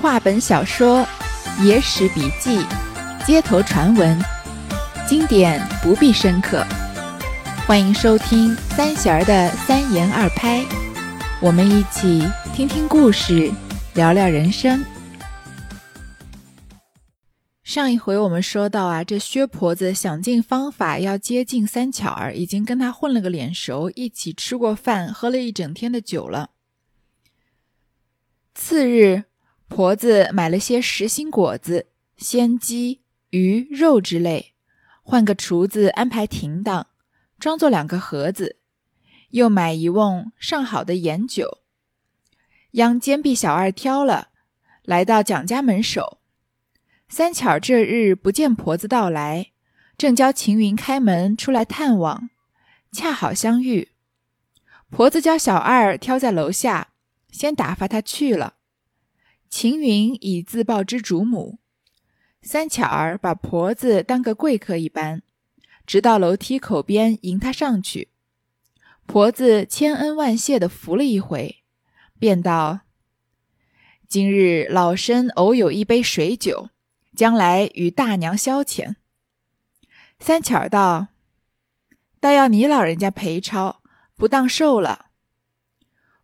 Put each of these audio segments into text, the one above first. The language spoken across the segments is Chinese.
话本小说、野史笔记、街头传闻，经典不必深刻。欢迎收听三弦儿的三言二拍，我们一起听听故事，聊聊人生。上一回我们说到啊，这薛婆子想尽方法要接近三巧儿，已经跟他混了个脸熟，一起吃过饭，喝了一整天的酒了。次日，婆子买了些实心果子、鲜鸡、鱼肉之类，换个厨子安排停当，装作两个盒子，又买一瓮上好的盐酒，央坚壁小二挑了，来到蒋家门首。三巧这日不见婆子到来，正教秦云开门出来探望，恰好相遇。婆子叫小二挑在楼下，先打发他去了。秦云以自报之主母，三巧儿把婆子当个贵客一般，直到楼梯口边迎她上去。婆子千恩万谢的扶了一回，便道：“今日老身偶有一杯水酒。”将来与大娘消遣。三巧儿道：“倒要你老人家陪抄，不当受了。”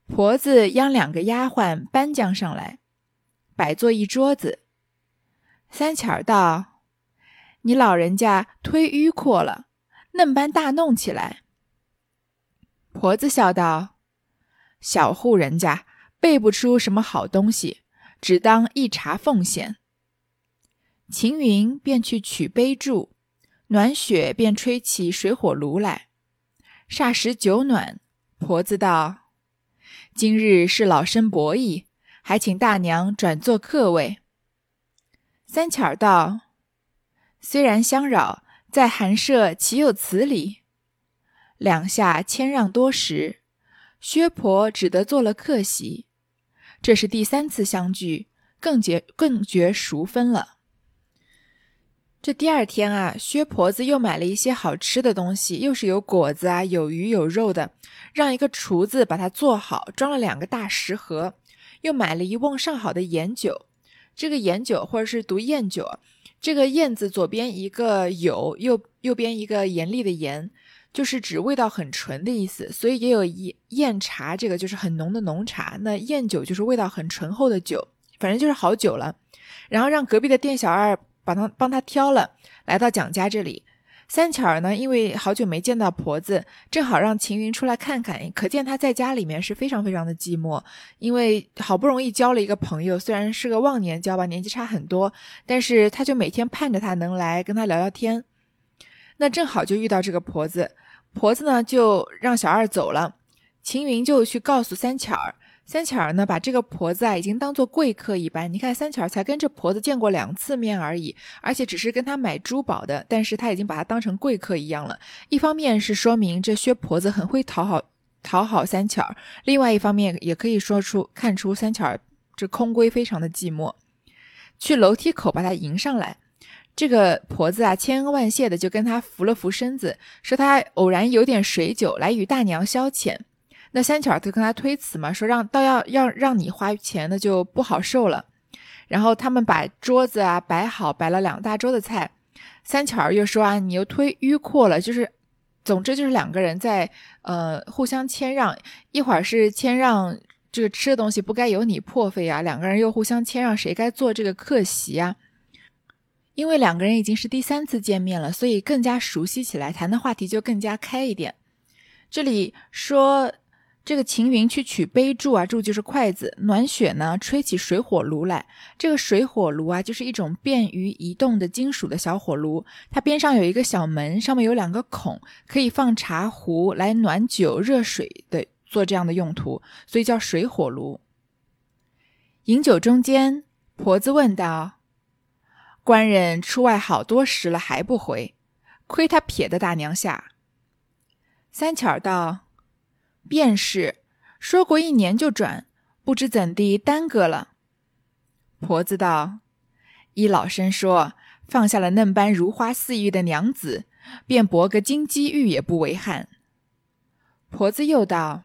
婆子央两个丫鬟搬将上来，摆坐一桌子。三巧道：“你老人家忒迂阔了，嫩般大弄起来。”婆子笑道：“小户人家备不出什么好东西，只当一茶奉献。”秦云便去取杯箸，暖雪便吹起水火炉来。霎时酒暖，婆子道：“今日是老身薄意，还请大娘转坐客位。”三巧道：“虽然相扰，在寒舍岂有此理？”两下谦让多时，薛婆只得做了客席。这是第三次相聚，更觉更觉熟分了。这第二天啊，薛婆子又买了一些好吃的东西，又是有果子啊，有鱼有肉的，让一个厨子把它做好，装了两个大食盒，又买了一瓮上好的盐酒。这个盐酒或者是读燕酒，这个燕字左边一个酉，右右边一个严厉的严，就是指味道很纯的意思。所以也有燕燕茶，这个就是很浓的浓茶。那燕酒就是味道很醇厚的酒，反正就是好酒了。然后让隔壁的店小二。把他帮他挑了，来到蒋家这里。三巧儿呢，因为好久没见到婆子，正好让秦云出来看看。可见他在家里面是非常非常的寂寞，因为好不容易交了一个朋友，虽然是个忘年交吧，年纪差很多，但是他就每天盼着他能来跟他聊聊天。那正好就遇到这个婆子，婆子呢就让小二走了，秦云就去告诉三巧儿。三巧儿呢，把这个婆子啊，已经当做贵客一般。你看，三巧儿才跟这婆子见过两次面而已，而且只是跟她买珠宝的，但是她已经把她当成贵客一样了。一方面是说明这薛婆子很会讨好讨好三巧儿，另外一方面也可以说出看出三巧儿这空闺非常的寂寞。去楼梯口把她迎上来，这个婆子啊，千恩万谢的就跟她扶了扶身子，说她偶然有点水酒，来与大娘消遣。那三巧就跟他推辞嘛，说让倒要要让你花钱，那就不好受了。然后他们把桌子啊摆好，摆了两大桌的菜。三巧儿又说啊，你又推迂阔了，就是，总之就是两个人在呃互相谦让，一会儿是谦让这个吃的东西不该由你破费啊，两个人又互相谦让，谁该做这个客席啊？因为两个人已经是第三次见面了，所以更加熟悉起来，谈的话题就更加开一点。这里说。这个秦云去取杯箸啊，箸就是筷子。暖雪呢，吹起水火炉来。这个水火炉啊，就是一种便于移动的金属的小火炉。它边上有一个小门，上面有两个孔，可以放茶壶来暖酒、热水的，做这样的用途，所以叫水火炉。饮酒中间，婆子问道：“官人出外好多时了，还不回？亏他撇的大娘下。”三巧道。便是说过一年就转，不知怎地耽搁了。婆子道：“依老身说，放下了嫩般如花似玉的娘子，便博个金鸡玉也不为憾。”婆子又道：“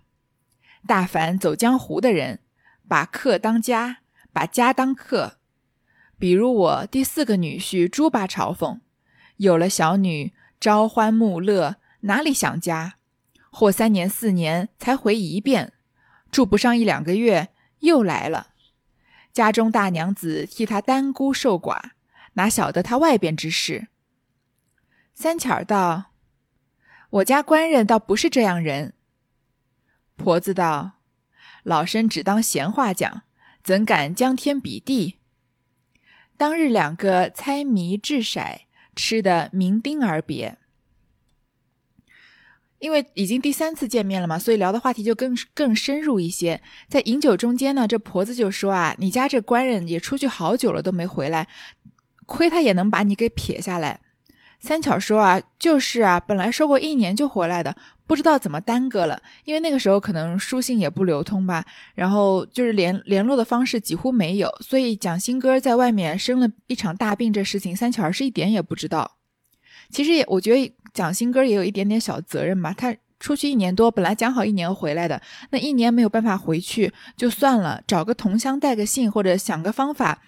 大凡走江湖的人，把客当家，把家当客。比如我第四个女婿猪八朝奉，有了小女，朝欢暮乐，哪里想家？或三年四年才回一遍，住不上一两个月又来了。家中大娘子替他单孤受寡，哪晓得他外边之事？三巧儿道：“我家官人倒不是这样人。”婆子道：“老身只当闲话讲，怎敢将天比地？”当日两个猜谜掷骰，吃的酩酊而别。因为已经第三次见面了嘛，所以聊的话题就更更深入一些。在饮酒中间呢，这婆子就说啊：“你家这官人也出去好久了都没回来，亏他也能把你给撇下来。”三巧说啊：“就是啊，本来说过一年就回来的，不知道怎么耽搁了。因为那个时候可能书信也不流通吧，然后就是联联络的方式几乎没有，所以蒋新哥在外面生了一场大病这事情，三巧是一点也不知道。其实也我觉得。”蒋新哥也有一点点小责任吧，他出去一年多，本来讲好一年回来的，那一年没有办法回去就算了，找个同乡带个信，或者想个方法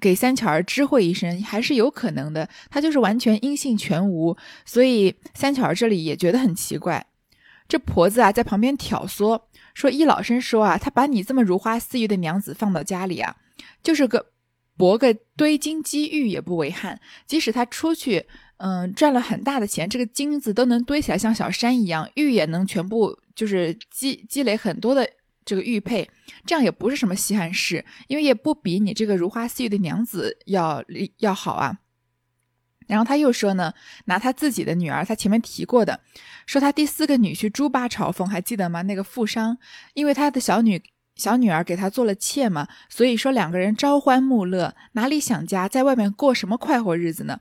给三巧儿知会一声，还是有可能的。他就是完全音信全无，所以三巧儿这里也觉得很奇怪。这婆子啊，在旁边挑唆说：“易老生说啊，他把你这么如花似玉的娘子放到家里啊，就是个博个堆金积玉也不为憾，即使他出去。”嗯，赚了很大的钱，这个金子都能堆起来，像小山一样，玉也能全部就是积积累很多的这个玉佩，这样也不是什么稀罕事，因为也不比你这个如花似玉的娘子要要好啊。然后他又说呢，拿他自己的女儿，他前面提过的，说他第四个女婿朱八朝奉，还记得吗？那个富商，因为他的小女小女儿给他做了妾嘛，所以说两个人朝欢暮乐，哪里想家，在外面过什么快活日子呢？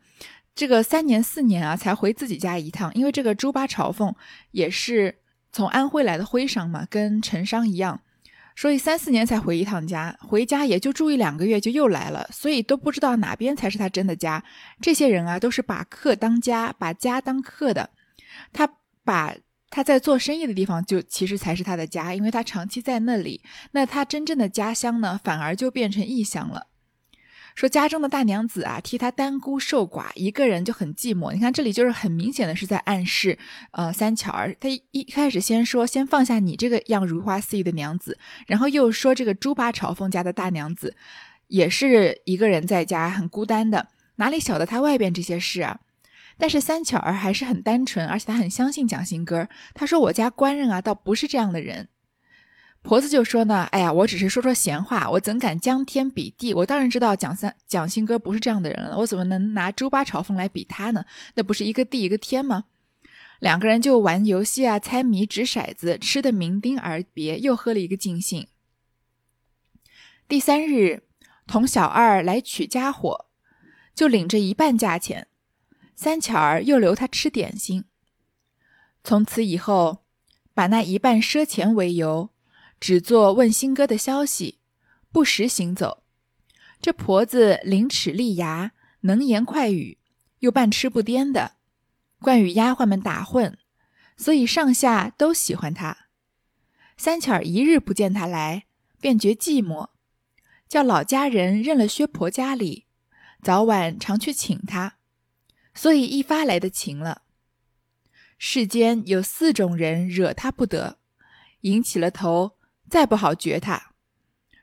这个三年四年啊，才回自己家一趟，因为这个朱八朝奉也是从安徽来的徽商嘛，跟陈商一样，所以三四年才回一趟家，回家也就住一两个月就又来了，所以都不知道哪边才是他真的家。这些人啊，都是把客当家，把家当客的。他把他在做生意的地方就其实才是他的家，因为他长期在那里，那他真正的家乡呢，反而就变成异乡了。说家中的大娘子啊，替他单孤受寡，一个人就很寂寞。你看这里就是很明显的是在暗示，呃，三巧儿他一开始先说先放下你这个样如花似玉的娘子，然后又说这个猪八朝奉家的大娘子也是一个人在家很孤单的，哪里晓得他外边这些事啊？但是三巧儿还是很单纯，而且她很相信蒋新哥。她说我家官人啊，倒不是这样的人。婆子就说呢，哎呀，我只是说说闲话，我怎敢将天比地？我当然知道蒋三蒋新哥不是这样的人了，我怎么能拿猪八朝奉来比他呢？那不是一个地一个天吗？两个人就玩游戏啊，猜谜、掷骰子，吃的酩酊而别，又喝了一个尽兴。第三日，同小二来取家伙，就领着一半价钱，三巧儿又留他吃点心。从此以后，把那一半赊钱为由。只做问新哥的消息，不时行走。这婆子伶齿俐牙，能言快语，又半吃不颠的，惯与丫鬟们打混，所以上下都喜欢她。三巧儿一日不见她来，便觉寂寞，叫老家人认了薛婆家里，早晚常去请她，所以一发来的情了。世间有四种人惹他不得，引起了头。再不好觉他，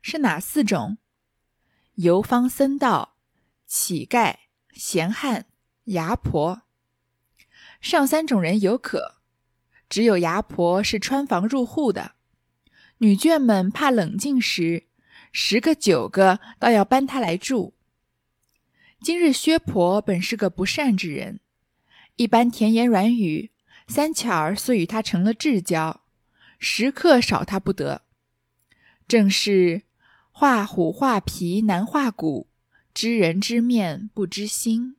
是哪四种？游方僧道、乞丐、闲汉、牙婆。上三种人有可，只有牙婆是穿房入户的。女眷们怕冷静时，十个九个倒要搬她来住。今日薛婆本是个不善之人，一般甜言软语，三巧儿遂与他成了至交，时刻少他不得。正是画虎画皮难画骨，知人知面不知心。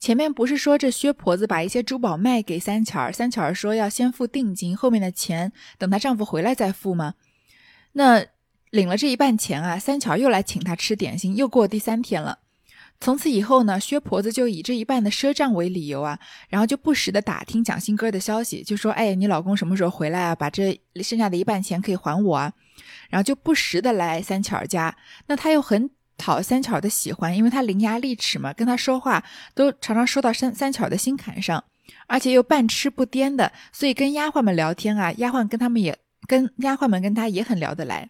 前面不是说这薛婆子把一些珠宝卖给三巧儿，三巧儿说要先付定金，后面的钱等她丈夫回来再付吗？那领了这一半钱啊，三巧儿又来请她吃点心，又过第三天了。从此以后呢，薛婆子就以这一半的赊账为理由啊，然后就不时的打听蒋新哥的消息，就说：“哎，你老公什么时候回来啊？把这剩下的一半钱可以还我啊。”然后就不时的来三巧家。那他又很讨三巧的喜欢，因为他伶牙俐齿嘛，跟他说话都常常说到三三巧的心坎上，而且又半痴不颠的，所以跟丫鬟们聊天啊，丫鬟跟他们也跟丫鬟们跟他也很聊得来。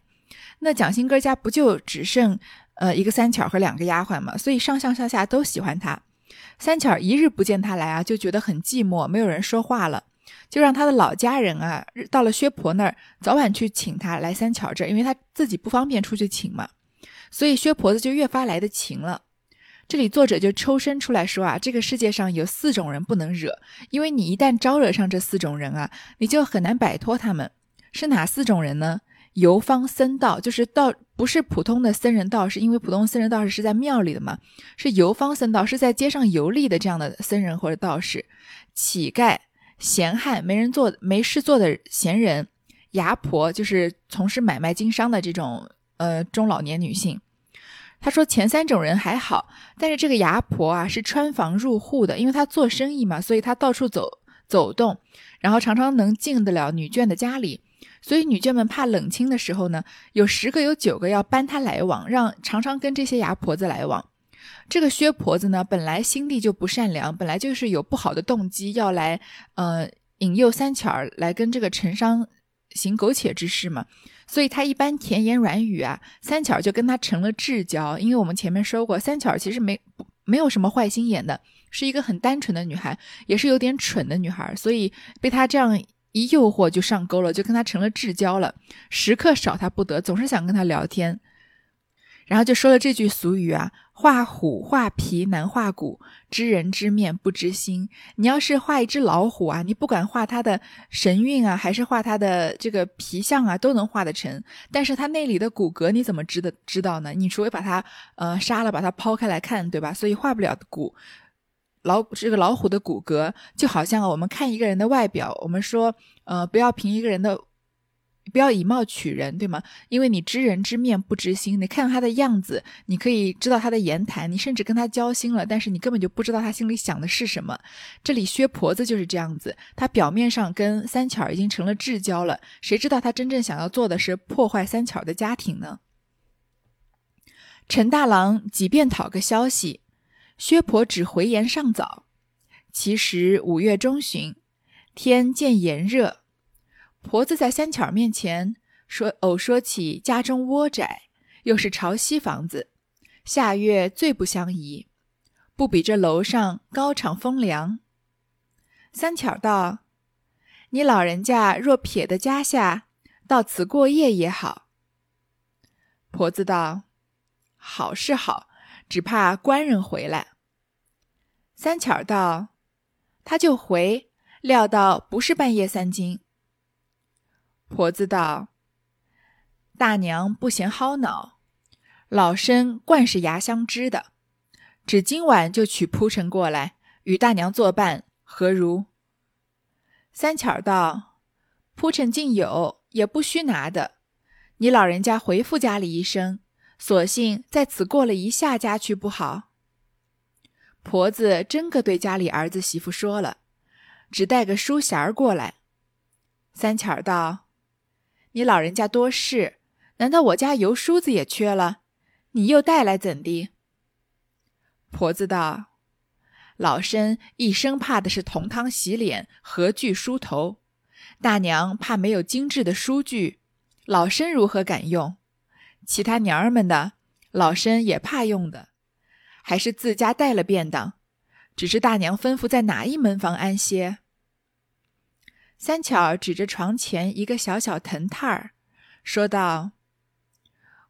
那蒋新哥家不就只剩呃一个三巧和两个丫鬟嘛，所以上上下下都喜欢他。三巧一日不见他来啊，就觉得很寂寞，没有人说话了，就让他的老家人啊，到了薛婆那儿，早晚去请他来三巧这儿，因为他自己不方便出去请嘛，所以薛婆子就越发来的勤了。这里作者就抽身出来说啊，这个世界上有四种人不能惹，因为你一旦招惹上这四种人啊，你就很难摆脱他们。是哪四种人呢？游方僧道就是道，不是普通的僧人道士，因为普通僧人道士是在庙里的嘛，是游方僧道，是在街上游历的这样的僧人或者道士。乞丐、闲汉，没人做、没事做的闲人；牙婆，就是从事买卖经商的这种呃中老年女性。他说前三种人还好，但是这个牙婆啊是穿房入户的，因为她做生意嘛，所以她到处走走动，然后常常能进得了女眷的家里。所以女眷们怕冷清的时候呢，有十个有九个要搬她来往，让常常跟这些牙婆子来往。这个薛婆子呢，本来心地就不善良，本来就是有不好的动机要来，呃，引诱三巧儿来跟这个陈商行苟且之事嘛。所以她一般甜言软语啊，三巧儿就跟他成了至交。因为我们前面说过，三巧儿其实没没有什么坏心眼的，是一个很单纯的女孩，也是有点蠢的女孩，所以被她这样。一诱惑就上钩了，就跟他成了至交了，时刻少他不得，总是想跟他聊天。然后就说了这句俗语啊：“画虎画皮难画骨，知人知面不知心。”你要是画一只老虎啊，你不管画它的神韵啊，还是画它的这个皮相啊，都能画得成。但是它那里的骨骼你怎么知的知道呢？你除非把它呃杀了，把它抛开来看，对吧？所以画不了骨。老这个老虎的骨骼就好像我们看一个人的外表，我们说，呃，不要凭一个人的，不要以貌取人，对吗？因为你知人知面不知心，你看到他的样子，你可以知道他的言谈，你甚至跟他交心了，但是你根本就不知道他心里想的是什么。这里薛婆子就是这样子，他表面上跟三巧已经成了至交了，谁知道他真正想要做的是破坏三巧的家庭呢？陈大郎即便讨个消息。薛婆只回言尚早，其实五月中旬，天渐炎热。婆子在三巧面前说偶说起家中窝窄，又是朝西房子，下月最不相宜，不比这楼上高敞风凉。三巧道：“你老人家若撇的家下，到此过夜也好。”婆子道：“好是好。”只怕官人回来。三巧道：“他就回，料到不是半夜三更。”婆子道：“大娘不嫌薅恼，老身惯是牙香知的，只今晚就取铺陈过来，与大娘作伴，何如？”三巧道：“铺陈尽有，也不须拿的。你老人家回复家里一声。”索性在此过了一下家去不好。婆子真个对家里儿子媳妇说了，只带个书匣儿过来。三巧儿道：“你老人家多事，难道我家油梳子也缺了？你又带来怎的？”婆子道：“老身一生怕的是铜汤洗脸、和具梳头，大娘怕没有精致的梳具，老身如何敢用？”其他娘儿们的老身也怕用的，还是自家带了便当。只是大娘吩咐在哪一门房安歇。三巧指着床前一个小小藤榻儿，说道：“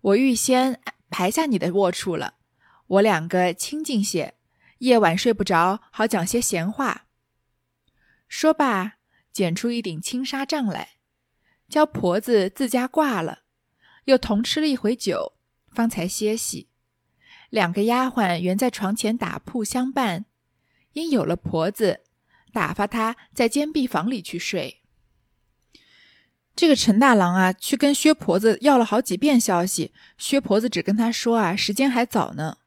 我预先排下你的卧处了，我两个清静些，夜晚睡不着，好讲些闲话。”说罢，捡出一顶轻纱帐来，教婆子自家挂了。又同吃了一回酒，方才歇息。两个丫鬟原在床前打铺相伴，因有了婆子，打发她在间壁房里去睡。这个陈大郎啊，去跟薛婆子要了好几遍消息，薛婆子只跟他说啊，时间还早呢。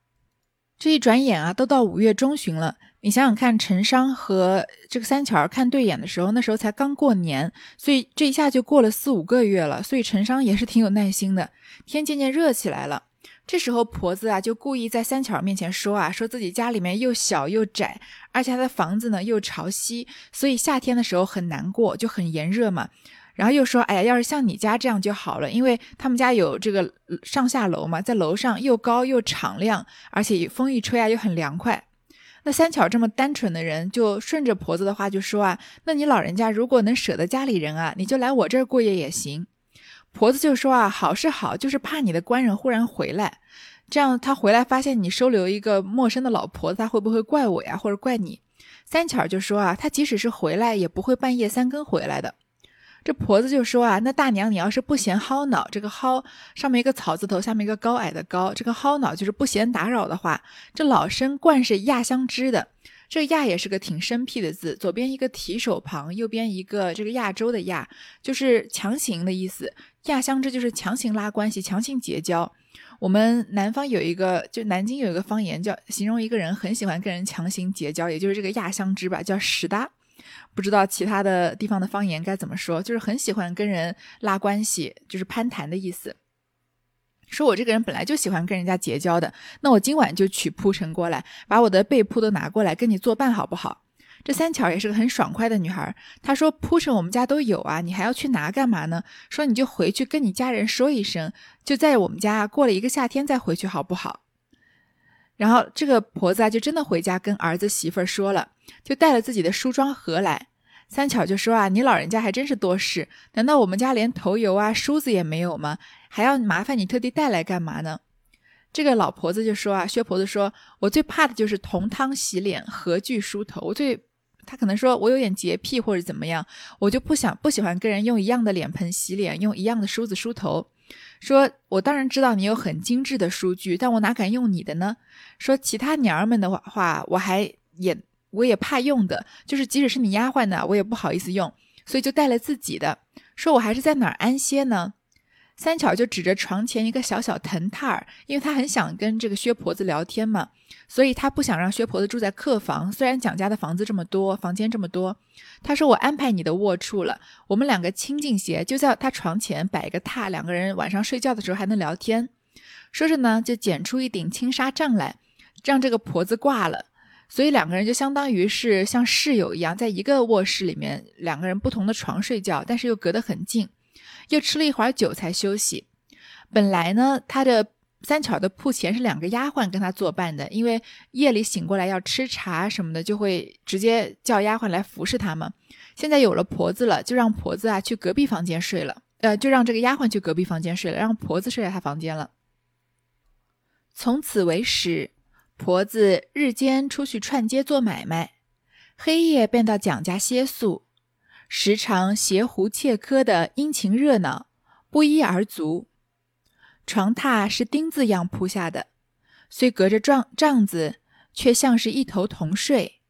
这一转眼啊，都到五月中旬了，你想想看，陈商和这个三巧看对眼的时候，那时候才刚过年，所以这一下就过了四五个月了。所以陈商也是挺有耐心的。天渐渐热起来了，这时候婆子啊就故意在三巧面前说啊，说自己家里面又小又窄，而且他的房子呢又朝西，所以夏天的时候很难过，就很炎热嘛。然后又说，哎呀，要是像你家这样就好了，因为他们家有这个上下楼嘛，在楼上又高又敞亮，而且风一吹啊又很凉快。那三巧这么单纯的人，就顺着婆子的话就说啊，那你老人家如果能舍得家里人啊，你就来我这儿过夜也行。婆子就说啊，好是好，就是怕你的官人忽然回来，这样他回来发现你收留一个陌生的老婆子，他会不会怪我呀，或者怪你？三巧就说啊，他即使是回来，也不会半夜三更回来的。这婆子就说啊，那大娘你要是不嫌薅脑，这个薅上面一个草字头，下面一个高矮的高，这个薅脑就是不嫌打扰的话，这老生惯是亚相知的，这亚也是个挺生僻的字，左边一个提手旁，右边一个这个亚洲的亚，就是强行的意思。亚相知就是强行拉关系，强行结交。我们南方有一个，就南京有一个方言叫形容一个人很喜欢跟人强行结交，也就是这个亚相知吧，叫实搭。不知道其他的地方的方言该怎么说，就是很喜欢跟人拉关系，就是攀谈的意思。说我这个人本来就喜欢跟人家结交的，那我今晚就娶铺陈过来，把我的被铺都拿过来跟你作伴，好不好？这三巧也是个很爽快的女孩，她说铺陈我们家都有啊，你还要去拿干嘛呢？说你就回去跟你家人说一声，就在我们家过了一个夏天再回去，好不好？然后这个婆子啊，就真的回家跟儿子媳妇儿说了，就带了自己的梳妆盒来。三巧就说啊，你老人家还真是多事，难道我们家连头油啊、梳子也没有吗？还要麻烦你特地带来干嘛呢？这个老婆子就说啊，薛婆子说，我最怕的就是同汤洗脸，合具梳头。我最，他可能说我有点洁癖或者怎么样，我就不想不喜欢跟人用一样的脸盆洗脸，用一样的梳子梳头。说，我当然知道你有很精致的梳具，但我哪敢用你的呢？说其他娘儿们的话，我还也我也怕用的，就是即使是你丫鬟呢，我也不好意思用，所以就带了自己的。说我还是在哪儿安歇呢？三巧就指着床前一个小小藤榻儿，因为她很想跟这个薛婆子聊天嘛，所以她不想让薛婆子住在客房。虽然蒋家的房子这么多，房间这么多，她说我安排你的卧处了，我们两个清静些，就在她床前摆一个榻，两个人晚上睡觉的时候还能聊天。说着呢，就捡出一顶青纱帐来，让这个婆子挂了，所以两个人就相当于是像室友一样，在一个卧室里面，两个人不同的床睡觉，但是又隔得很近。又吃了一会儿酒才休息。本来呢，他的三巧的铺前是两个丫鬟跟他作伴的，因为夜里醒过来要吃茶什么的，就会直接叫丫鬟来服侍他们。现在有了婆子了，就让婆子啊去隔壁房间睡了。呃，就让这个丫鬟去隔壁房间睡了，让婆子睡在他房间了。从此为始，婆子日间出去串街做买卖，黑夜便到蒋家歇宿。时常携壶切柯的殷勤热闹，不一而足。床榻是钉子样铺下的，虽隔着帐帐子，却像是一头同睡。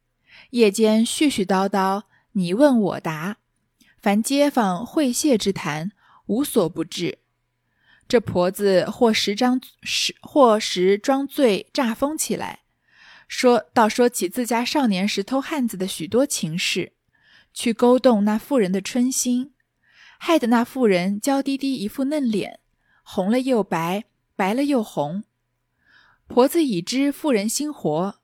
夜间絮絮叨叨，你问我答，凡街坊会谢之谈，无所不至。这婆子或时张时或时装醉诈疯起来，说道说起自家少年时偷汉子的许多情事。去勾动那妇人的春心，害得那妇人娇滴滴一副嫩脸，红了又白，白了又红。婆子已知妇人心活，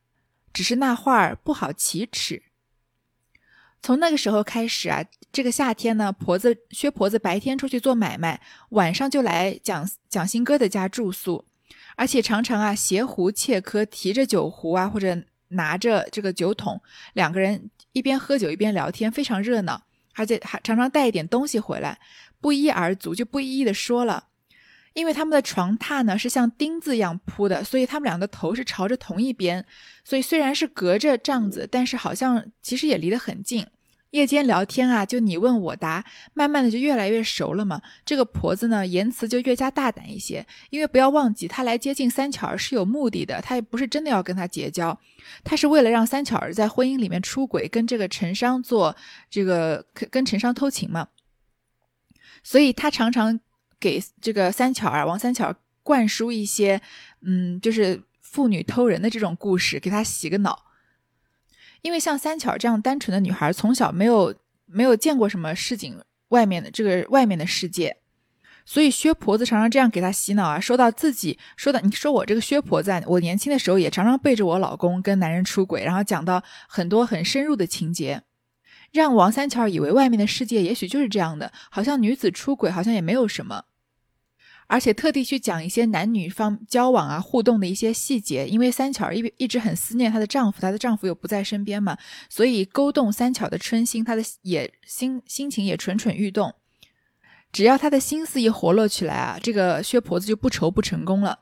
只是那话儿不好启齿。从那个时候开始啊，这个夏天呢，婆子薛婆子白天出去做买卖，晚上就来蒋蒋新哥的家住宿，而且常常啊携壶切柯，提着酒壶啊，或者拿着这个酒桶，两个人。一边喝酒一边聊天，非常热闹，而且还常常带一点东西回来，不一而足，就不一一的说了。因为他们的床榻呢是像钉子一样铺的，所以他们俩的头是朝着同一边，所以虽然是隔着帐子，但是好像其实也离得很近。夜间聊天啊，就你问我答，慢慢的就越来越熟了嘛。这个婆子呢，言辞就越加大胆一些，因为不要忘记，她来接近三巧儿是有目的的，她也不是真的要跟他结交，她是为了让三巧儿在婚姻里面出轨，跟这个陈商做这个跟陈商偷情嘛。所以她常常给这个三巧儿王三巧灌输一些，嗯，就是妇女偷人的这种故事，给她洗个脑。因为像三巧这样单纯的女孩，从小没有没有见过什么市井外面的这个外面的世界，所以薛婆子常常这样给她洗脑啊，说到自己说的，你说我这个薛婆子，我年轻的时候也常常背着我老公跟男人出轨，然后讲到很多很深入的情节。让王三巧以为外面的世界也许就是这样的，好像女子出轨好像也没有什么，而且特地去讲一些男女方交往啊互动的一些细节，因为三巧一一直很思念她的丈夫，她的丈夫又不在身边嘛，所以勾动三巧的春心，她的也心心情也蠢蠢欲动。只要她的心思一活络起来啊，这个薛婆子就不愁不成功了。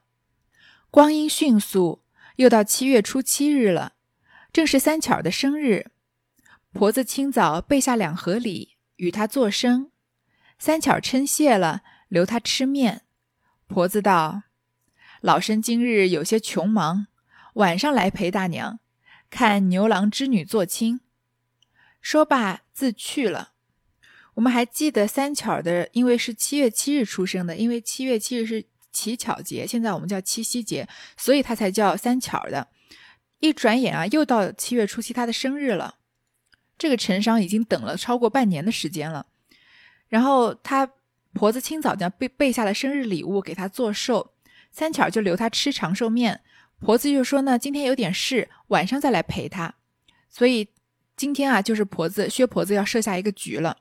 光阴迅速，又到七月初七日了，正是三巧的生日。婆子清早备下两盒礼，与她作声。三巧称谢了，留她吃面。婆子道：“老身今日有些穷忙，晚上来陪大娘看牛郎织女做亲。”说罢自去了。我们还记得三巧的，因为是七月七日出生的，因为七月七日是乞巧节，现在我们叫七夕节，所以他才叫三巧的。一转眼啊，又到七月初七，他的生日了。这个陈商已经等了超过半年的时间了，然后他婆子清早就备备下了生日礼物给他做寿，三巧就留他吃长寿面，婆子就说呢，今天有点事，晚上再来陪他，所以今天啊，就是婆子薛婆子要设下一个局了。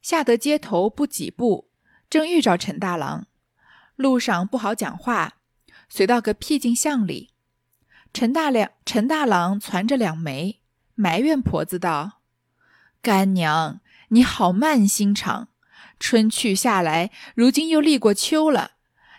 下得街头不几步，正遇着陈大郎，路上不好讲话，随到个僻静巷里，陈大两陈大郎攒着两枚。埋怨婆子道：“干娘，你好慢心肠。春去夏来，如今又立过秋了。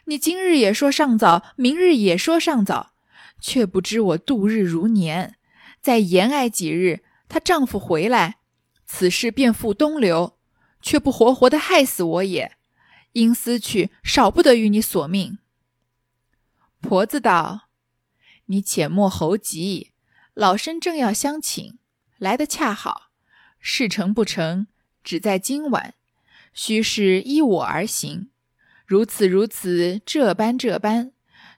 你今日也说尚早，明日也说尚早，却不知我度日如年。再延挨几日，她丈夫回来，此事便付东流，却不活活的害死我也。因思去，少不得与你索命。”婆子道：“你且莫猴急。”老身正要相请，来得恰好。事成不成，只在今晚。须是依我而行，如此如此，这般这般，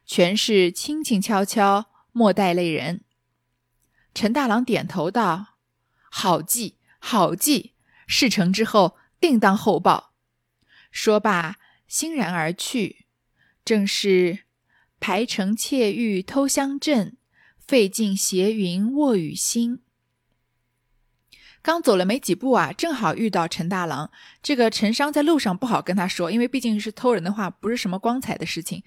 全是轻轻悄悄，莫带累人。陈大郎点头道：“好计，好计。事成之后，定当厚报。”说罢，欣然而去。正是排城窃玉偷香阵。费尽斜云卧雨心。刚走了没几步啊，正好遇到陈大郎。这个陈商在路上不好跟他说，因为毕竟是偷人的话，不是什么光彩的事情，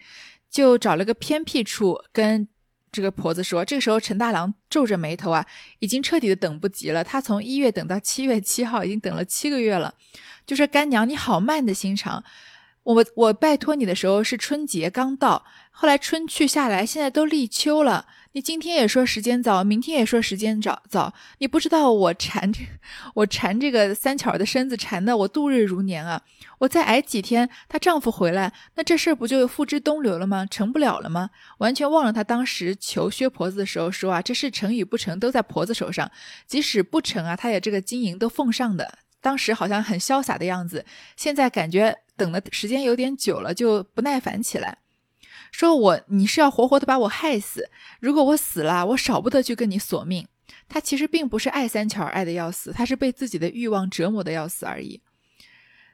就找了个偏僻处跟这个婆子说。这个时候，陈大郎皱着眉头啊，已经彻底的等不及了。他从一月等到七月七号，已经等了七个月了。就说干娘，你好慢的心肠。我我拜托你的时候是春节刚到，后来春去下来，现在都立秋了。你今天也说时间早，明天也说时间早早，你不知道我缠这我缠这个三巧的身子缠的我度日如年啊！我再挨几天，她丈夫回来，那这事儿不就付之东流了吗？成不了了吗？完全忘了她当时求薛婆子的时候说啊，这事成与不成都在婆子手上，即使不成啊，她也这个金银都奉上的。当时好像很潇洒的样子，现在感觉等的时间有点久了，就不耐烦起来。说我你是要活活的把我害死，如果我死了，我少不得去跟你索命。他其实并不是爱三巧爱的要死，他是被自己的欲望折磨的要死而已。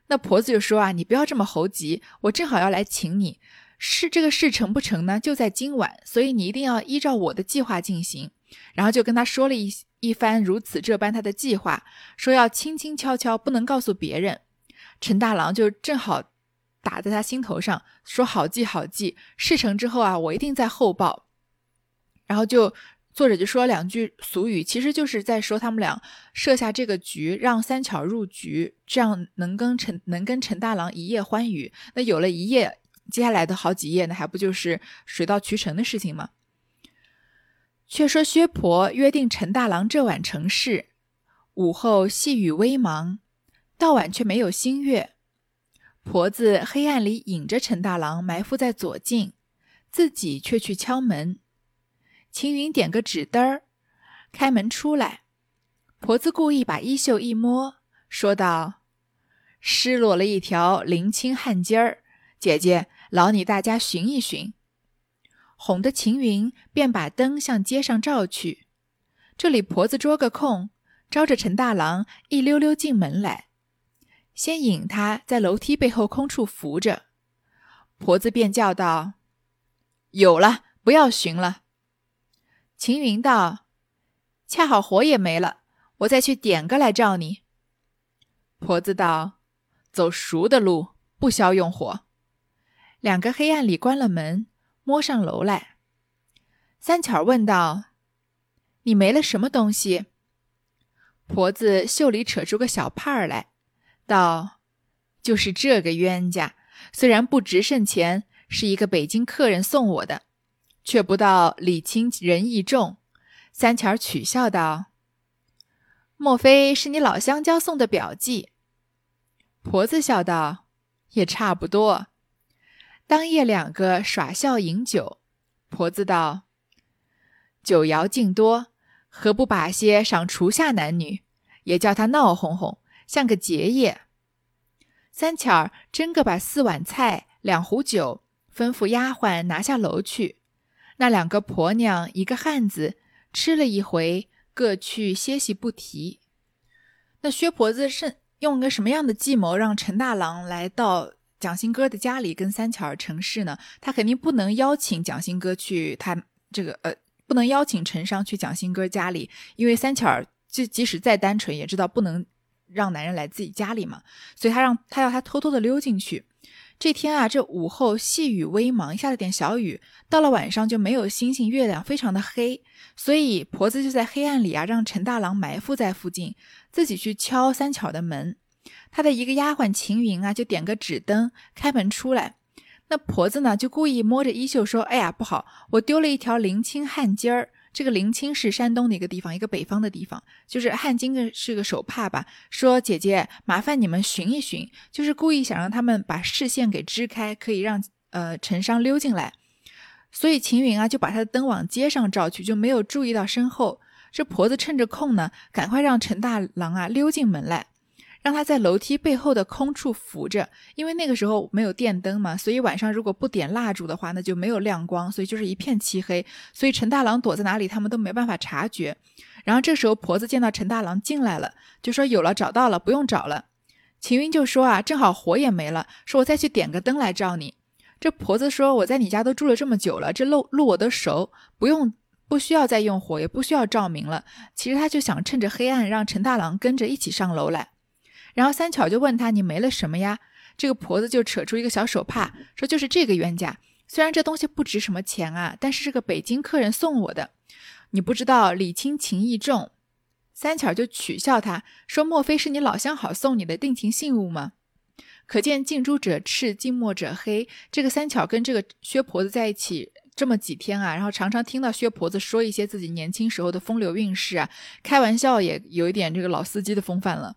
那婆子就说啊，你不要这么猴急，我正好要来请你，是这个事成不成呢？就在今晚，所以你一定要依照我的计划进行。然后就跟他说了一一番如此这般他的计划，说要轻轻悄悄，不能告诉别人。陈大郎就正好。打在他心头上，说好记好记，事成之后啊，我一定再后报。然后就作者就说两句俗语，其实就是在说他们俩设下这个局，让三巧入局，这样能跟陈能跟陈大郎一夜欢愉。那有了一夜，接下来的好几夜，那还不就是水到渠成的事情吗？却说薛婆约定陈大郎这晚成事，午后细雨微茫，到晚却没有新月。婆子黑暗里引着陈大郎埋伏在左近，自己却去敲门。秦云点个纸灯儿，开门出来。婆子故意把衣袖一摸，说道：“失落了一条林青汗巾儿，姐姐劳你大家寻一寻。”哄得秦云便把灯向街上照去。这里婆子捉个空，招着陈大郎一溜溜进门来，先引他在楼梯背后空处扶着。婆子便叫道：“有了，不要寻了。”秦云道：“恰好火也没了，我再去点个来照你。”婆子道：“走熟的路，不消用火。”两个黑暗里关了门，摸上楼来。三巧问道：“你没了什么东西？”婆子袖里扯出个小帕儿来，道：“就是这个冤家，虽然不值甚钱，是一个北京客人送我的，却不道礼轻人意重。”三巧取笑道：“莫非是你老乡家送的表记？”婆子笑道：“也差不多。”当夜两个耍笑饮酒，婆子道：“酒肴尽多，何不把些赏厨下男女，也叫他闹哄哄，像个结业。”三巧儿真个把四碗菜、两壶酒吩咐丫鬟拿下楼去。那两个婆娘一个汉子吃了一回，各去歇息不提。那薛婆子是用个什么样的计谋，让陈大郎来到？蒋新哥的家里跟三巧儿成事呢，他肯定不能邀请蒋新哥去他这个呃，不能邀请陈商去蒋新哥家里，因为三巧儿即即使再单纯，也知道不能让男人来自己家里嘛，所以他让他要他偷偷的溜进去。这天啊，这午后细雨微茫，下了点小雨，到了晚上就没有星星月亮，非常的黑，所以婆子就在黑暗里啊，让陈大郎埋伏在附近，自己去敲三巧的门。他的一个丫鬟秦云啊，就点个纸灯开门出来。那婆子呢，就故意摸着衣袖说：“哎呀，不好，我丢了一条林青汗巾儿。这个临清是山东的一个地方，一个北方的地方，就是汗巾的是个手帕吧。说姐姐，麻烦你们寻一寻，就是故意想让他们把视线给支开，可以让呃陈商溜进来。所以秦云啊，就把他的灯往街上照去，就没有注意到身后。这婆子趁着空呢，赶快让陈大郎啊溜进门来。”让他在楼梯背后的空处扶着，因为那个时候没有电灯嘛，所以晚上如果不点蜡烛的话，那就没有亮光，所以就是一片漆黑。所以陈大郎躲在哪里，他们都没办法察觉。然后这时候婆子见到陈大郎进来了，就说有了，找到了，不用找了。秦云就说啊，正好火也没了，说我再去点个灯来照你。这婆子说我在你家都住了这么久了，这路路我都熟，不用不需要再用火，也不需要照明了。其实他就想趁着黑暗，让陈大郎跟着一起上楼来。然后三巧就问他：“你没了什么呀？”这个婆子就扯出一个小手帕，说：“就是这个冤家。虽然这东西不值什么钱啊，但是是个北京客人送我的。你不知道礼轻情意重。”三巧就取笑他说：“莫非是你老相好送你的定情信物吗？”可见近朱者赤，近墨者黑。这个三巧跟这个薛婆子在一起这么几天啊，然后常常听到薛婆子说一些自己年轻时候的风流韵事啊，开玩笑也有一点这个老司机的风范了。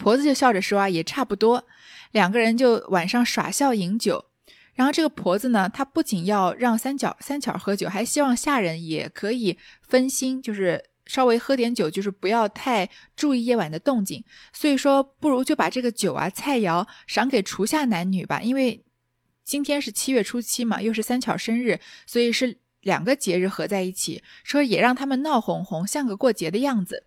婆子就笑着说：“啊，也差不多。”两个人就晚上耍笑饮酒。然后这个婆子呢，她不仅要让三角三巧喝酒，还希望下人也可以分心，就是稍微喝点酒，就是不要太注意夜晚的动静。所以说，不如就把这个酒啊、菜肴赏给厨下男女吧。因为今天是七月初七嘛，又是三巧生日，所以是两个节日合在一起，说也让他们闹哄哄，像个过节的样子。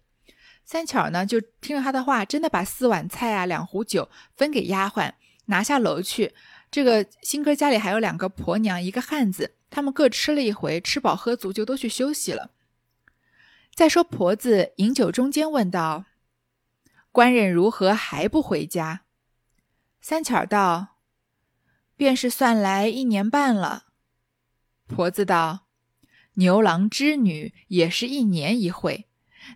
三巧呢，就听了他的话，真的把四碗菜啊、两壶酒分给丫鬟，拿下楼去。这个新哥家里还有两个婆娘，一个汉子，他们各吃了一回，吃饱喝足，就都去休息了。再说婆子饮酒中间问道：“官人如何还不回家？”三巧道：“便是算来一年半了。”婆子道：“牛郎织女也是一年一回。”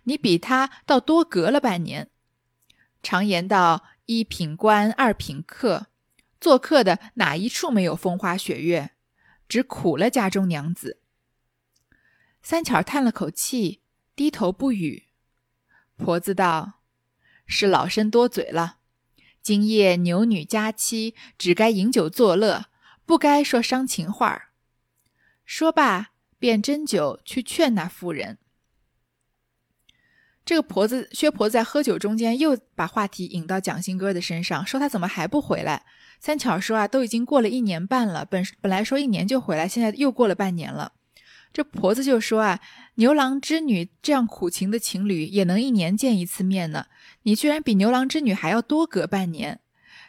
你比他倒多隔了半年。常言道：“一品官，二品客。”做客的哪一处没有风花雪月？只苦了家中娘子。三巧叹了口气，低头不语。婆子道：“是老身多嘴了。今夜牛女佳期，只该饮酒作乐，不该说伤情话。”说罢，便斟酒去劝那妇人。这个婆子薛婆子在喝酒中间又把话题引到蒋新哥的身上，说他怎么还不回来？三巧说啊，都已经过了一年半了，本本来说一年就回来，现在又过了半年了。这婆子就说啊，牛郎织女这样苦情的情侣也能一年见一次面呢，你居然比牛郎织女还要多隔半年。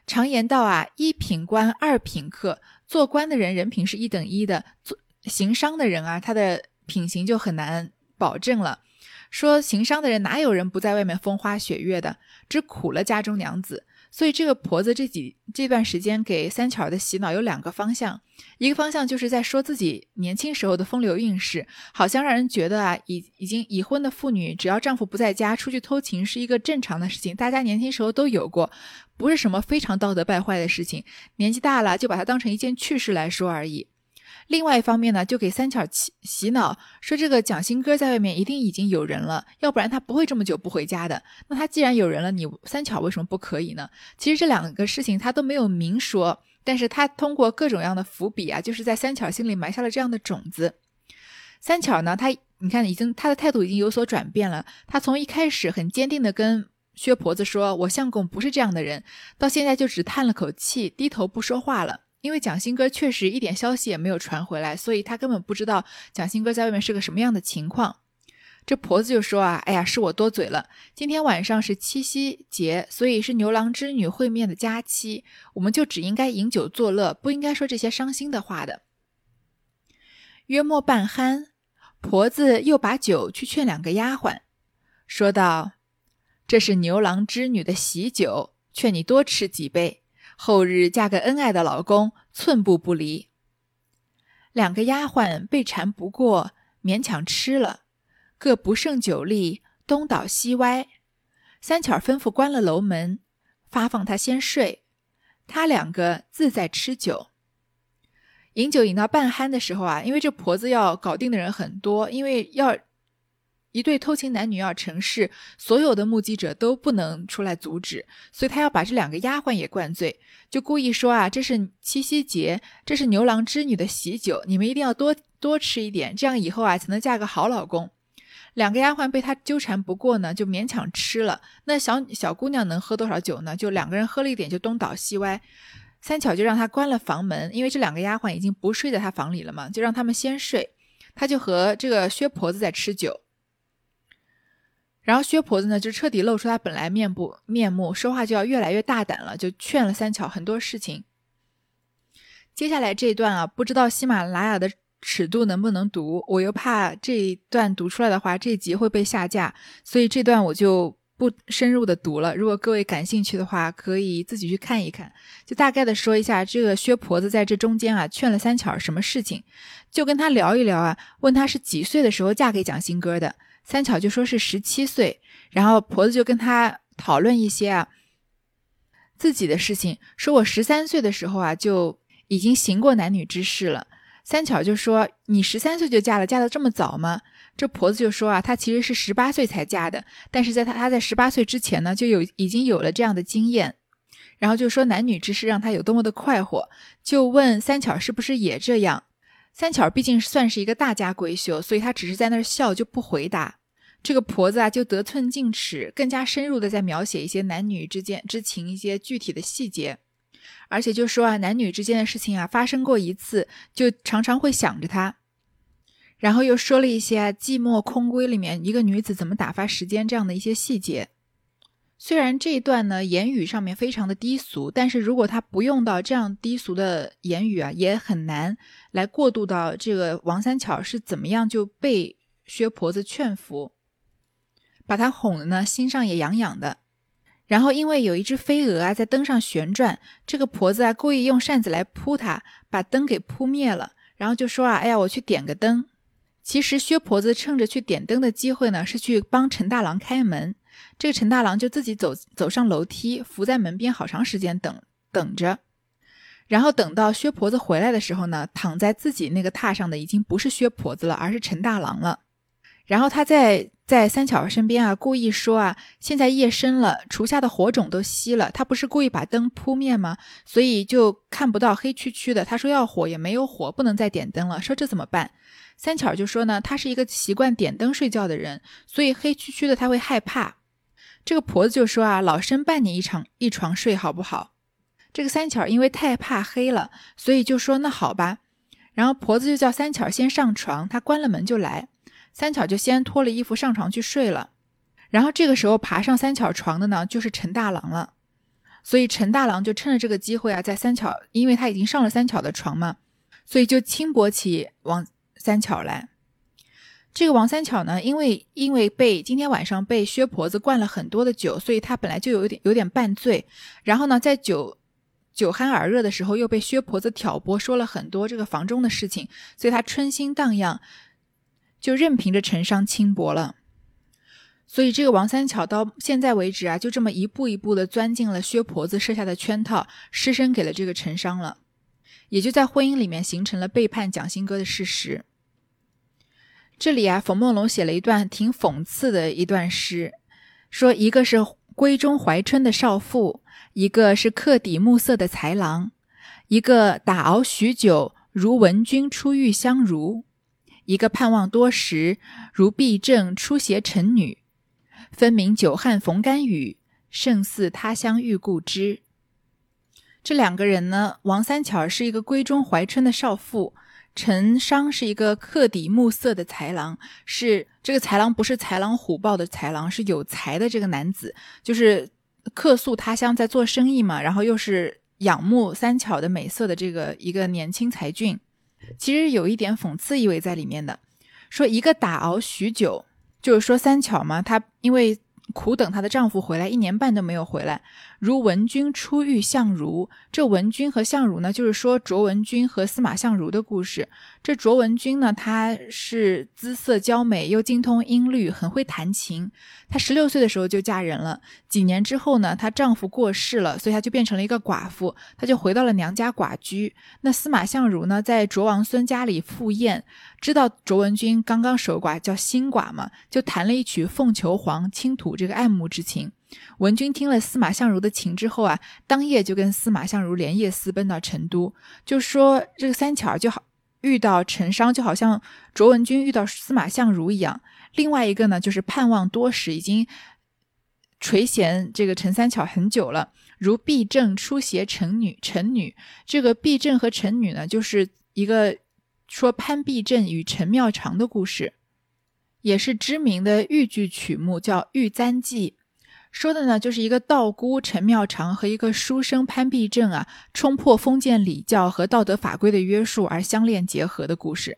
常言道啊，一品官，二品客。做官的人人品是一等一的，做行商的人啊，他的品行就很难保证了。说行商的人哪有人不在外面风花雪月的，只苦了家中娘子。所以这个婆子这几这段时间给三巧的洗脑有两个方向，一个方向就是在说自己年轻时候的风流韵事，好像让人觉得啊，已已经已婚的妇女只要丈夫不在家，出去偷情是一个正常的事情，大家年轻时候都有过，不是什么非常道德败坏的事情，年纪大了就把它当成一件趣事来说而已。另外一方面呢，就给三巧洗洗脑，说这个蒋新哥在外面一定已经有人了，要不然他不会这么久不回家的。那他既然有人了，你三巧为什么不可以呢？其实这两个事情他都没有明说，但是他通过各种样的伏笔啊，就是在三巧心里埋下了这样的种子。三巧呢，他你看已经他的态度已经有所转变了，他从一开始很坚定的跟薛婆子说我相公不是这样的人，到现在就只叹了口气，低头不说话了。因为蒋新哥确实一点消息也没有传回来，所以他根本不知道蒋新哥在外面是个什么样的情况。这婆子就说啊，哎呀，是我多嘴了。今天晚上是七夕节，所以是牛郎织女会面的佳期，我们就只应该饮酒作乐，不应该说这些伤心的话的。约莫半酣，婆子又把酒去劝两个丫鬟，说道：“这是牛郎织女的喜酒，劝你多吃几杯。”后日嫁个恩爱的老公，寸步不离。两个丫鬟被缠不过，勉强吃了，各不胜酒力，东倒西歪。三巧吩咐关了楼门，发放他先睡，他两个自在吃酒。饮酒饮到半酣的时候啊，因为这婆子要搞定的人很多，因为要。一对偷情男女要成事，所有的目击者都不能出来阻止，所以他要把这两个丫鬟也灌醉，就故意说啊，这是七夕节，这是牛郎织女的喜酒，你们一定要多多吃一点，这样以后啊才能嫁个好老公。两个丫鬟被他纠缠不过呢，就勉强吃了。那小小姑娘能喝多少酒呢？就两个人喝了一点，就东倒西歪。三巧就让他关了房门，因为这两个丫鬟已经不睡在他房里了嘛，就让他们先睡，他就和这个薛婆子在吃酒。然后薛婆子呢，就彻底露出她本来面部面目，说话就要越来越大胆了，就劝了三巧很多事情。接下来这一段啊，不知道喜马拉雅的尺度能不能读，我又怕这一段读出来的话，这集会被下架，所以这段我就不深入的读了。如果各位感兴趣的话，可以自己去看一看。就大概的说一下，这个薛婆子在这中间啊，劝了三巧什么事情，就跟他聊一聊啊，问他是几岁的时候嫁给蒋新哥的。三巧就说是十七岁，然后婆子就跟他讨论一些啊自己的事情，说我十三岁的时候啊就已经行过男女之事了。三巧就说你十三岁就嫁了，嫁的这么早吗？这婆子就说啊，她其实是十八岁才嫁的，但是在她她在十八岁之前呢就有已经有了这样的经验，然后就说男女之事让她有多么的快活，就问三巧是不是也这样。三巧毕竟算是一个大家闺秀，所以她只是在那笑，就不回答。这个婆子啊，就得寸进尺，更加深入的在描写一些男女之间之情一些具体的细节，而且就说啊，男女之间的事情啊，发生过一次，就常常会想着他。然后又说了一些《寂寞空闺》里面一个女子怎么打发时间这样的一些细节。虽然这一段呢言语上面非常的低俗，但是如果他不用到这样低俗的言语啊，也很难来过渡到这个王三巧是怎么样就被薛婆子劝服。把他哄的呢，心上也痒痒的。然后因为有一只飞蛾啊在灯上旋转，这个婆子啊故意用扇子来扑它，把灯给扑灭了。然后就说啊，哎呀，我去点个灯。其实薛婆子趁着去点灯的机会呢，是去帮陈大郎开门。这个陈大郎就自己走走上楼梯，伏在门边好长时间等等着。然后等到薛婆子回来的时候呢，躺在自己那个榻上的已经不是薛婆子了，而是陈大郎了。然后他在。在三巧身边啊，故意说啊，现在夜深了，厨下的火种都熄了，他不是故意把灯扑灭吗？所以就看不到黑黢黢的。他说要火也没有火，不能再点灯了。说这怎么办？三巧就说呢，他是一个习惯点灯睡觉的人，所以黑黢黢的他会害怕。这个婆子就说啊，老身伴你一场一床睡好不好？这个三巧因为太怕黑了，所以就说那好吧。然后婆子就叫三巧先上床，她关了门就来。三巧就先脱了衣服上床去睡了。然后这个时候爬上三巧床的呢，就是陈大郎了。所以陈大郎就趁着这个机会啊，在三巧，因为他已经上了三巧的床嘛，所以就轻薄起王三巧来。这个王三巧呢，因为因为被今天晚上被薛婆子灌了很多的酒，所以他本来就有点有点半醉。然后呢，在酒酒酣耳热的时候，又被薛婆子挑拨，说了很多这个房中的事情，所以他春心荡漾，就任凭着陈商轻薄了。所以这个王三巧到现在为止啊，就这么一步一步的钻进了薛婆子设下的圈套，失身给了这个陈商了，也就在婚姻里面形成了背叛蒋新歌的事实。这里啊，冯梦龙写了一段挺讽刺的一段诗，说一个是闺中怀春的少妇，一个是客邸暮色的才郎，一个打熬许久如闻君出浴相如，一个盼望多时如避正出携臣女，分明久旱逢甘雨，胜似他乡遇故知。这两个人呢，王三巧是一个闺中怀春的少妇。陈商是一个客邸暮色的才郎，是这个才郎不是豺狼虎豹的才郎，是有才的这个男子，就是客宿他乡在做生意嘛，然后又是仰慕三巧的美色的这个一个年轻才俊，其实有一点讽刺意味在里面的，说一个打熬许久，就是说三巧嘛，她因为。苦等她的丈夫回来，一年半都没有回来。如文君初遇相如，这文君和相如呢，就是说卓文君和司马相如的故事。这卓文君呢，她是姿色娇美，又精通音律，很会弹琴。她十六岁的时候就嫁人了。几年之后呢，她丈夫过世了，所以她就变成了一个寡妇，她就回到了娘家寡居。那司马相如呢，在卓王孙家里赴宴，知道卓文君刚刚守寡，叫新寡嘛，就弹了一曲《凤求凰》，倾吐这个爱慕之情。文君听了司马相如的情之后啊，当夜就跟司马相如连夜私奔到成都，就说这个三巧就好遇到陈商，就好像卓文君遇到司马相如一样。另外一个呢，就是盼望多时，已经垂涎这个陈三巧很久了。如毕正出携陈女，陈女这个毕正和陈女呢，就是一个说潘必正与陈妙长的故事，也是知名的豫剧曲目，叫《玉簪记》。说的呢，就是一个道姑陈妙长和一个书生潘必正啊，冲破封建礼教和道德法规的约束而相恋结合的故事。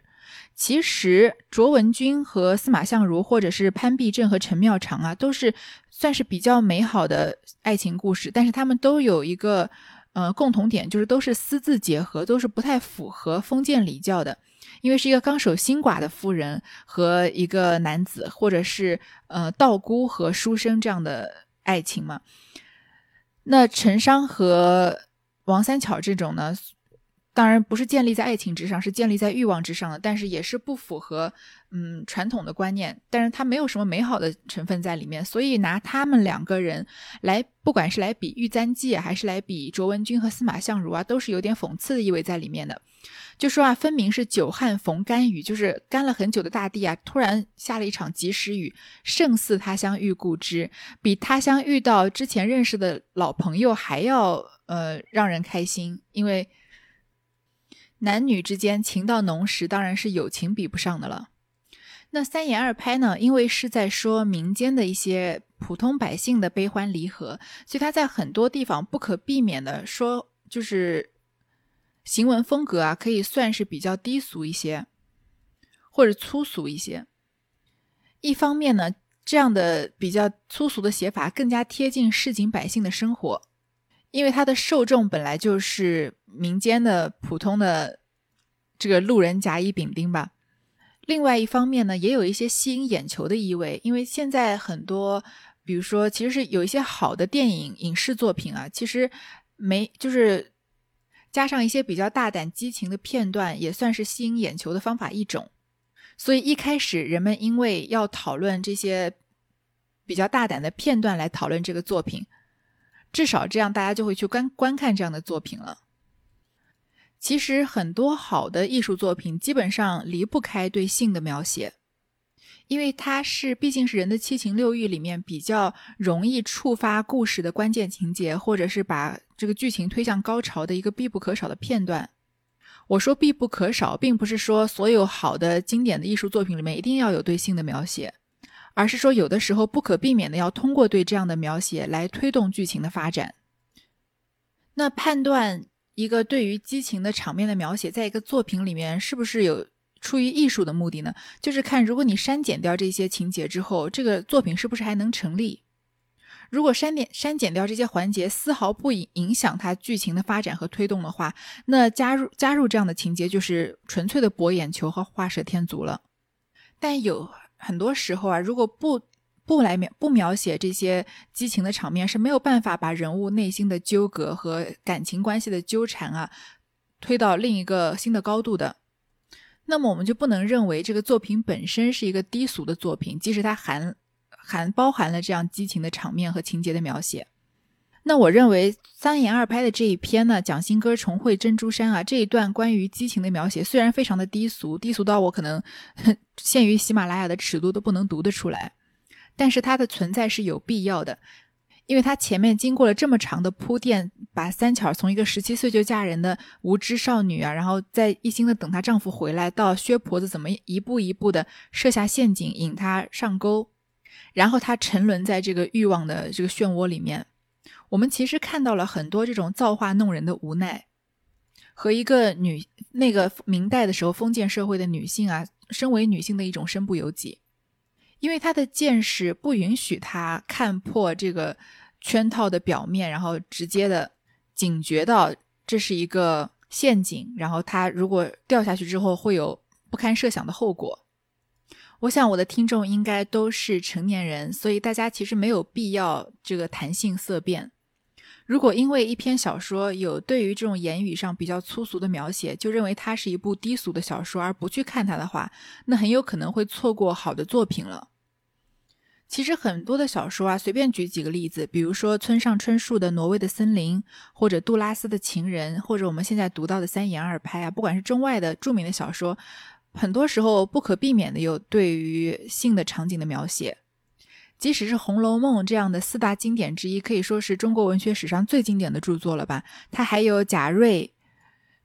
其实卓文君和司马相如，或者是潘必正和陈妙长啊，都是算是比较美好的爱情故事。但是他们都有一个呃共同点，就是都是私自结合，都是不太符合封建礼教的。因为是一个刚守新寡的妇人和一个男子，或者是呃道姑和书生这样的爱情嘛。那陈商和王三巧这种呢，当然不是建立在爱情之上，是建立在欲望之上的，但是也是不符合。嗯，传统的观念，但是它没有什么美好的成分在里面，所以拿他们两个人来，不管是来比玉簪记，还是来比卓文君和司马相如啊，都是有点讽刺的意味在里面的。就说啊，分明是久旱逢甘雨，就是干了很久的大地啊，突然下了一场及时雨，胜似他乡遇故知，比他乡遇到之前认识的老朋友还要呃让人开心，因为男女之间情到浓时，当然是友情比不上的了。那三言二拍呢？因为是在说民间的一些普通百姓的悲欢离合，所以他在很多地方不可避免的说，就是行文风格啊，可以算是比较低俗一些，或者粗俗一些。一方面呢，这样的比较粗俗的写法更加贴近市井百姓的生活，因为它的受众本来就是民间的普通的这个路人甲乙丙丁吧。另外一方面呢，也有一些吸引眼球的意味，因为现在很多，比如说，其实是有一些好的电影影视作品啊，其实没就是加上一些比较大胆激情的片段，也算是吸引眼球的方法一种。所以一开始人们因为要讨论这些比较大胆的片段来讨论这个作品，至少这样大家就会去观观看这样的作品了。其实很多好的艺术作品基本上离不开对性的描写，因为它是毕竟是人的七情六欲里面比较容易触发故事的关键情节，或者是把这个剧情推向高潮的一个必不可少的片段。我说必不可少，并不是说所有好的经典的艺术作品里面一定要有对性的描写，而是说有的时候不可避免的要通过对这样的描写来推动剧情的发展。那判断一个对于激情的场面的描写，在一个作品里面是不是有出于艺术的目的呢？就是看如果你删减掉这些情节之后，这个作品是不是还能成立？如果删减删减掉这些环节，丝毫不影影响它剧情的发展和推动的话，那加入加入这样的情节就是纯粹的博眼球和画蛇添足了。但有很多时候啊，如果不不来描不描写这些激情的场面，是没有办法把人物内心的纠葛和感情关系的纠缠啊推到另一个新的高度的。那么我们就不能认为这个作品本身是一个低俗的作品，即使它含。含包含了这样激情的场面和情节的描写，那我认为三言二拍的这一篇呢，蒋新歌重会珍珠山啊这一段关于激情的描写，虽然非常的低俗，低俗到我可能 限于喜马拉雅的尺度都不能读得出来，但是它的存在是有必要的，因为它前面经过了这么长的铺垫，把三巧从一个十七岁就嫁人的无知少女啊，然后在一心的等她丈夫回来，到薛婆子怎么一步一步的设下陷阱引她上钩。然后他沉沦在这个欲望的这个漩涡里面，我们其实看到了很多这种造化弄人的无奈，和一个女那个明代的时候封建社会的女性啊，身为女性的一种身不由己，因为他的见识不允许他看破这个圈套的表面，然后直接的警觉到这是一个陷阱，然后他如果掉下去之后会有不堪设想的后果。我想我的听众应该都是成年人，所以大家其实没有必要这个谈性色变。如果因为一篇小说有对于这种言语上比较粗俗的描写，就认为它是一部低俗的小说而不去看它的话，那很有可能会错过好的作品了。其实很多的小说啊，随便举几个例子，比如说村上春树的《挪威的森林》，或者杜拉斯的《情人》，或者我们现在读到的《三言二拍》啊，不管是中外的著名的小说。很多时候不可避免的有对于性的场景的描写，即使是《红楼梦》这样的四大经典之一，可以说是中国文学史上最经典的著作了吧？它还有贾瑞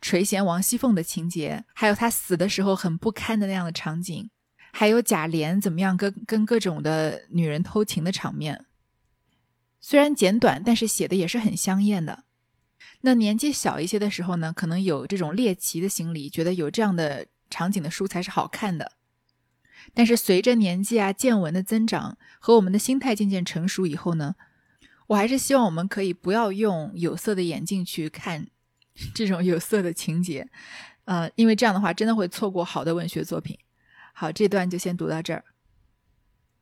垂涎王熙凤的情节，还有他死的时候很不堪的那样的场景，还有贾琏怎么样跟跟各种的女人偷情的场面。虽然简短，但是写的也是很香艳的。那年纪小一些的时候呢，可能有这种猎奇的心理，觉得有这样的。场景的书才是好看的，但是随着年纪啊见闻的增长和我们的心态渐渐成熟以后呢，我还是希望我们可以不要用有色的眼镜去看这种有色的情节，呃，因为这样的话真的会错过好的文学作品。好，这段就先读到这儿。